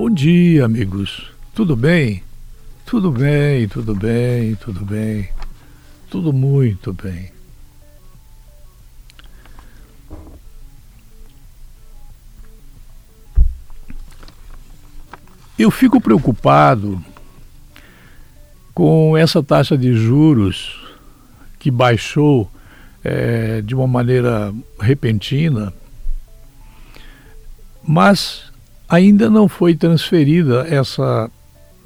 Bom dia, amigos. Tudo bem? Tudo bem, tudo bem, tudo bem. Tudo muito bem. Eu fico preocupado com essa taxa de juros que baixou é, de uma maneira repentina, mas ainda não foi transferida essa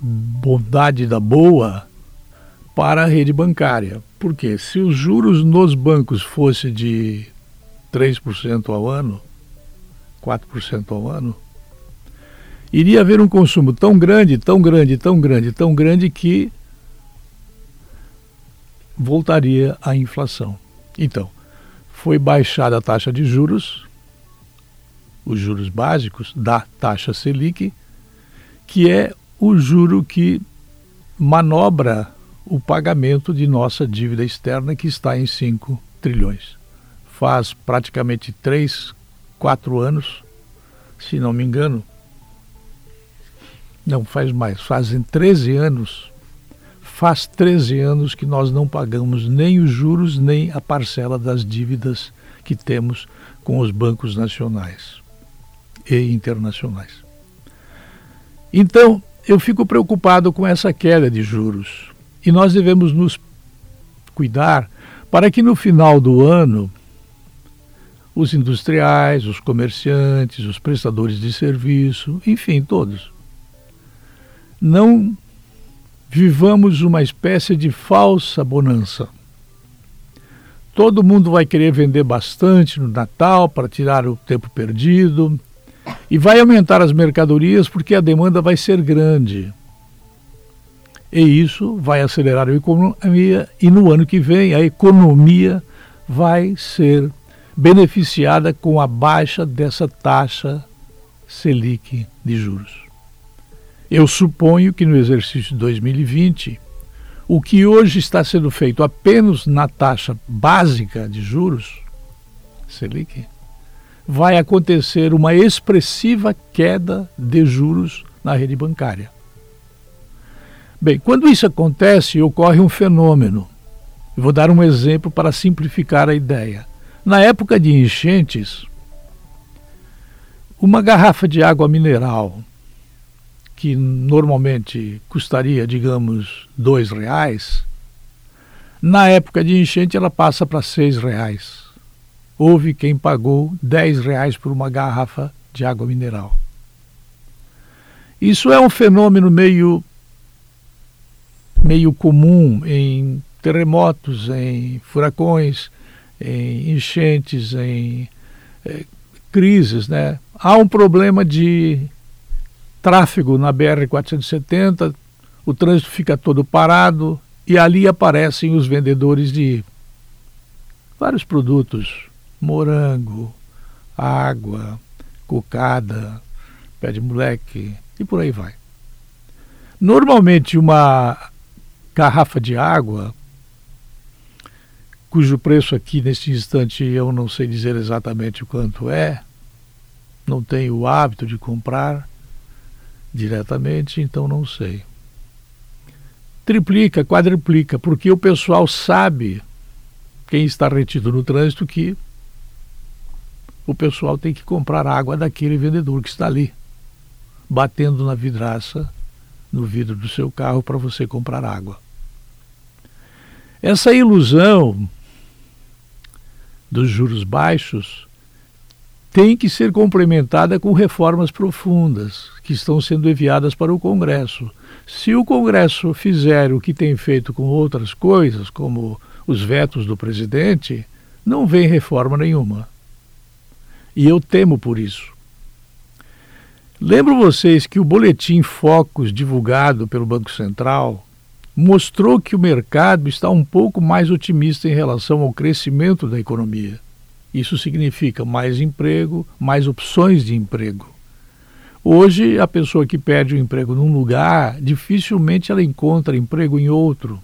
bondade da boa para a rede bancária. Porque se os juros nos bancos fossem de 3% ao ano, 4% ao ano, iria haver um consumo tão grande, tão grande, tão grande, tão grande que voltaria à inflação. Então, foi baixada a taxa de juros, os juros básicos da taxa Selic, que é o juro que manobra o pagamento de nossa dívida externa, que está em 5 trilhões. Faz praticamente 3, 4 anos, se não me engano, não, faz mais. Fazem 13 anos. Faz 13 anos que nós não pagamos nem os juros, nem a parcela das dívidas que temos com os bancos nacionais e internacionais. Então, eu fico preocupado com essa queda de juros. E nós devemos nos cuidar para que no final do ano os industriais, os comerciantes, os prestadores de serviço, enfim, todos, não vivamos uma espécie de falsa bonança. Todo mundo vai querer vender bastante no Natal para tirar o tempo perdido e vai aumentar as mercadorias porque a demanda vai ser grande. E isso vai acelerar a economia e no ano que vem a economia vai ser beneficiada com a baixa dessa taxa Selic de juros. Eu suponho que no exercício de 2020, o que hoje está sendo feito apenas na taxa básica de juros, Selic, vai acontecer uma expressiva queda de juros na rede bancária. Bem, quando isso acontece, ocorre um fenômeno. Eu vou dar um exemplo para simplificar a ideia. Na época de enchentes, uma garrafa de água mineral que normalmente custaria, digamos, dois reais, na época de enchente ela passa para seis reais. Houve quem pagou dez reais por uma garrafa de água mineral. Isso é um fenômeno meio meio comum em terremotos, em furacões, em enchentes, em é, crises, né? Há um problema de tráfego na BR-470, o trânsito fica todo parado e ali aparecem os vendedores de vários produtos, morango, água, cocada, pé de moleque e por aí vai. Normalmente uma garrafa de água, cujo preço aqui neste instante eu não sei dizer exatamente o quanto é, não tenho o hábito de comprar, diretamente, então não sei. Triplica, quadriplica, porque o pessoal sabe, quem está retido no trânsito, que o pessoal tem que comprar água daquele vendedor que está ali, batendo na vidraça, no vidro do seu carro para você comprar água. Essa ilusão dos juros baixos tem que ser complementada com reformas profundas que estão sendo enviadas para o Congresso. Se o Congresso fizer o que tem feito com outras coisas, como os vetos do presidente, não vem reforma nenhuma. E eu temo por isso. Lembro vocês que o boletim Focus divulgado pelo Banco Central mostrou que o mercado está um pouco mais otimista em relação ao crescimento da economia. Isso significa mais emprego, mais opções de emprego. Hoje, a pessoa que perde o emprego num lugar, dificilmente ela encontra emprego em outro.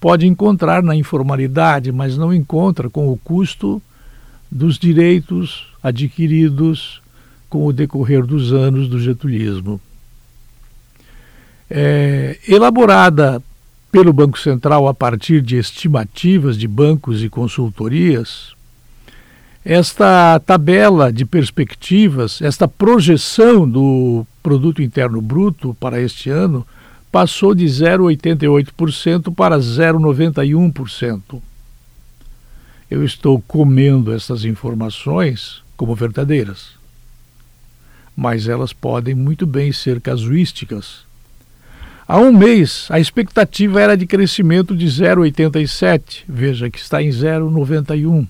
Pode encontrar na informalidade, mas não encontra com o custo dos direitos adquiridos, com o decorrer dos anos do getulismo. É, elaborada pelo Banco Central a partir de estimativas de bancos e consultorias, esta tabela de perspectivas, esta projeção do produto interno bruto para este ano passou de 0,88% para 0,91%. Eu estou comendo essas informações como verdadeiras, mas elas podem muito bem ser casuísticas. Há um mês, a expectativa era de crescimento de 0,87, veja que está em 0,91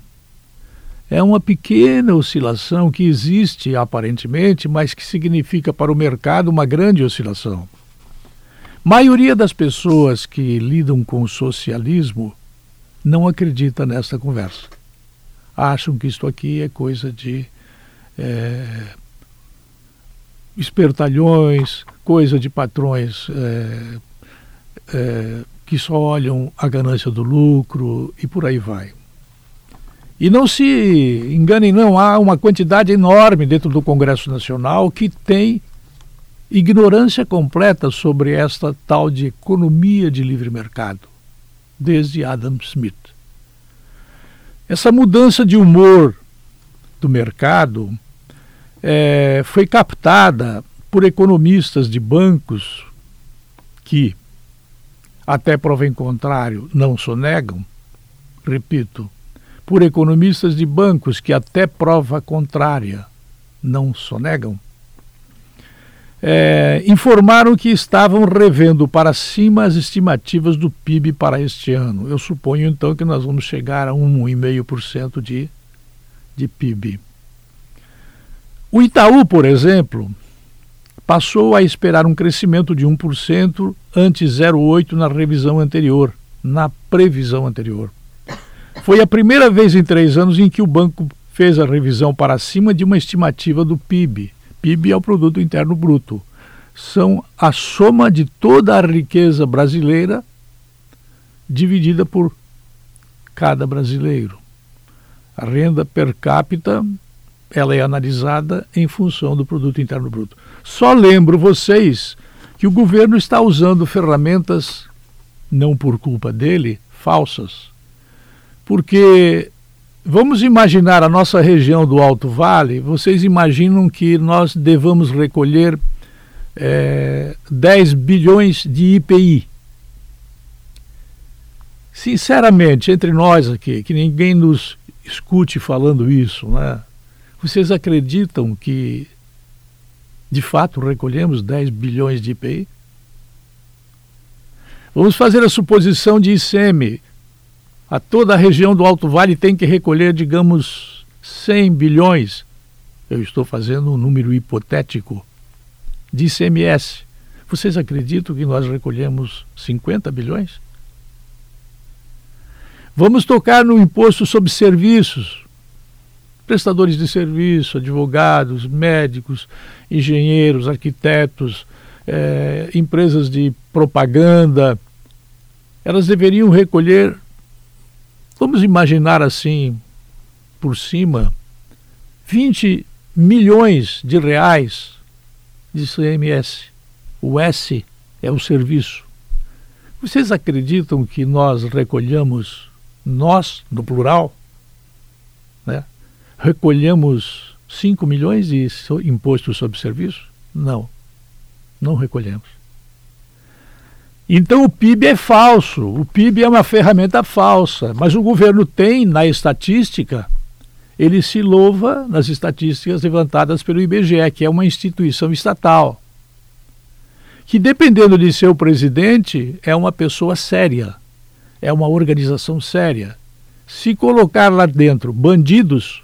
é uma pequena oscilação que existe aparentemente, mas que significa para o mercado uma grande oscilação. Maioria das pessoas que lidam com o socialismo não acredita nessa conversa. Acham que isto aqui é coisa de é, espertalhões, coisa de patrões é, é, que só olham a ganância do lucro e por aí vai. E não se enganem, não, há uma quantidade enorme dentro do Congresso Nacional que tem ignorância completa sobre esta tal de economia de livre mercado, desde Adam Smith. Essa mudança de humor do mercado é, foi captada por economistas de bancos que, até prova em contrário, não sonegam, repito, por economistas de bancos que até prova contrária não sonegam, é, informaram que estavam revendo para cima as estimativas do PIB para este ano. Eu suponho então que nós vamos chegar a 1,5% de, de PIB. O Itaú, por exemplo, passou a esperar um crescimento de 1% ante 0,8% na revisão anterior, na previsão anterior. Foi a primeira vez em três anos em que o banco fez a revisão para cima de uma estimativa do PIB. PIB é o Produto Interno Bruto. São a soma de toda a riqueza brasileira dividida por cada brasileiro. A renda per capita ela é analisada em função do produto interno bruto. Só lembro vocês que o governo está usando ferramentas não por culpa dele, falsas porque vamos imaginar a nossa região do Alto Vale, vocês imaginam que nós devamos recolher é, 10 bilhões de IPI. Sinceramente, entre nós aqui, que ninguém nos escute falando isso, né? Vocês acreditam que de fato recolhemos 10 bilhões de IPI? Vamos fazer a suposição de ICM, a toda a região do Alto Vale tem que recolher, digamos, 100 bilhões. Eu estou fazendo um número hipotético de ICMS. Vocês acreditam que nós recolhemos 50 bilhões? Vamos tocar no imposto sobre serviços. Prestadores de serviço, advogados, médicos, engenheiros, arquitetos, eh, empresas de propaganda, elas deveriam recolher Vamos imaginar assim, por cima, 20 milhões de reais de CMS. O S é o serviço. Vocês acreditam que nós recolhemos, nós, no plural, né? recolhemos 5 milhões de imposto sobre serviço? Não, não recolhemos. Então o PIB é falso, o PIB é uma ferramenta falsa, mas o governo tem na estatística, ele se louva nas estatísticas levantadas pelo IBGE, que é uma instituição estatal, que dependendo de seu presidente é uma pessoa séria, é uma organização séria. Se colocar lá dentro bandidos,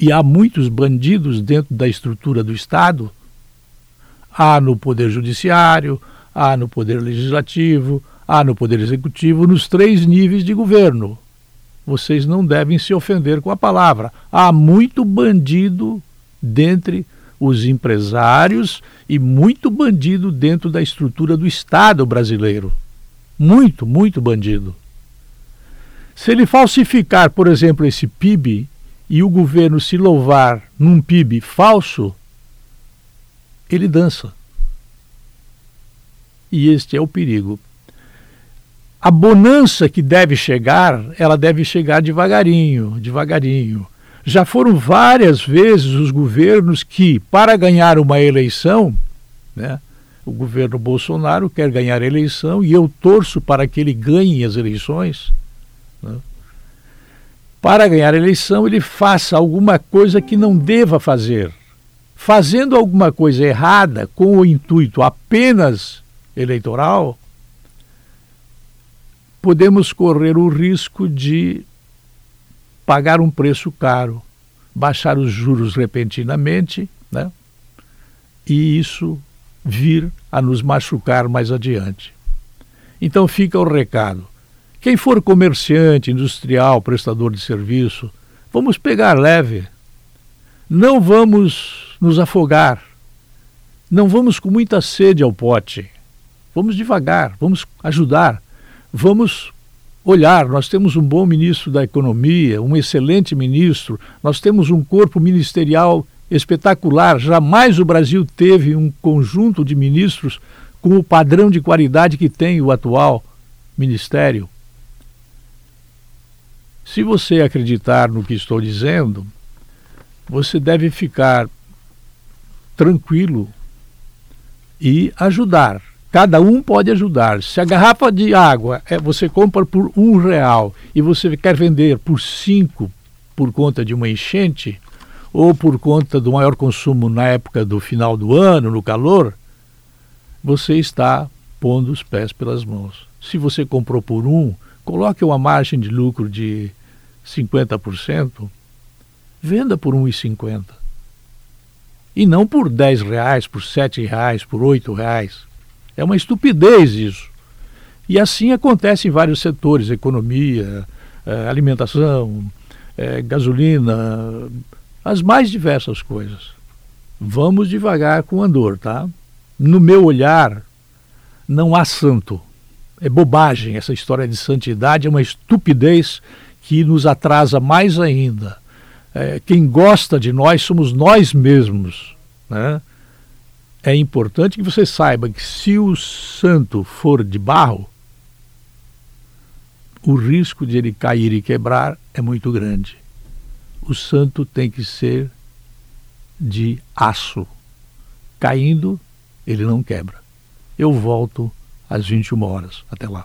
e há muitos bandidos dentro da estrutura do Estado, há no Poder Judiciário, há no Poder Legislativo, há no Poder Executivo, nos três níveis de governo. Vocês não devem se ofender com a palavra. Há muito bandido dentre os empresários e muito bandido dentro da estrutura do Estado brasileiro. Muito, muito bandido. Se ele falsificar, por exemplo, esse PIB e o governo se louvar num PIB falso, ele dança. E este é o perigo. A bonança que deve chegar, ela deve chegar devagarinho, devagarinho. Já foram várias vezes os governos que, para ganhar uma eleição, né, o governo Bolsonaro quer ganhar a eleição e eu torço para que ele ganhe as eleições. Né? Para ganhar a eleição, ele faça alguma coisa que não deva fazer. Fazendo alguma coisa errada com o intuito apenas eleitoral, podemos correr o risco de pagar um preço caro, baixar os juros repentinamente, né? E isso vir a nos machucar mais adiante. Então fica o recado. Quem for comerciante, industrial, prestador de serviço, vamos pegar leve. Não vamos nos afogar. Não vamos com muita sede ao pote. Vamos devagar, vamos ajudar vamos olhar. Nós temos um bom ministro da Economia, um excelente ministro, nós temos um corpo ministerial espetacular. Jamais o Brasil teve um conjunto de ministros com o padrão de qualidade que tem o atual ministério. Se você acreditar no que estou dizendo, você deve ficar tranquilo e ajudar Cada um pode ajudar. Se a garrafa de água é, você compra por um real e você quer vender por cinco por conta de uma enchente ou por conta do maior consumo na época do final do ano, no calor, você está pondo os pés pelas mãos. Se você comprou por um, coloque uma margem de lucro de 50%, venda por 1,50. E não por 10 reais, por 7 reais, por 8 reais. É uma estupidez isso. E assim acontece em vários setores, economia, eh, alimentação, eh, gasolina, as mais diversas coisas. Vamos devagar com andor, tá? No meu olhar, não há santo. É bobagem essa história de santidade, é uma estupidez que nos atrasa mais ainda. É, quem gosta de nós somos nós mesmos, né? É importante que você saiba que se o santo for de barro, o risco de ele cair e quebrar é muito grande. O santo tem que ser de aço. Caindo, ele não quebra. Eu volto às 21 horas. Até lá.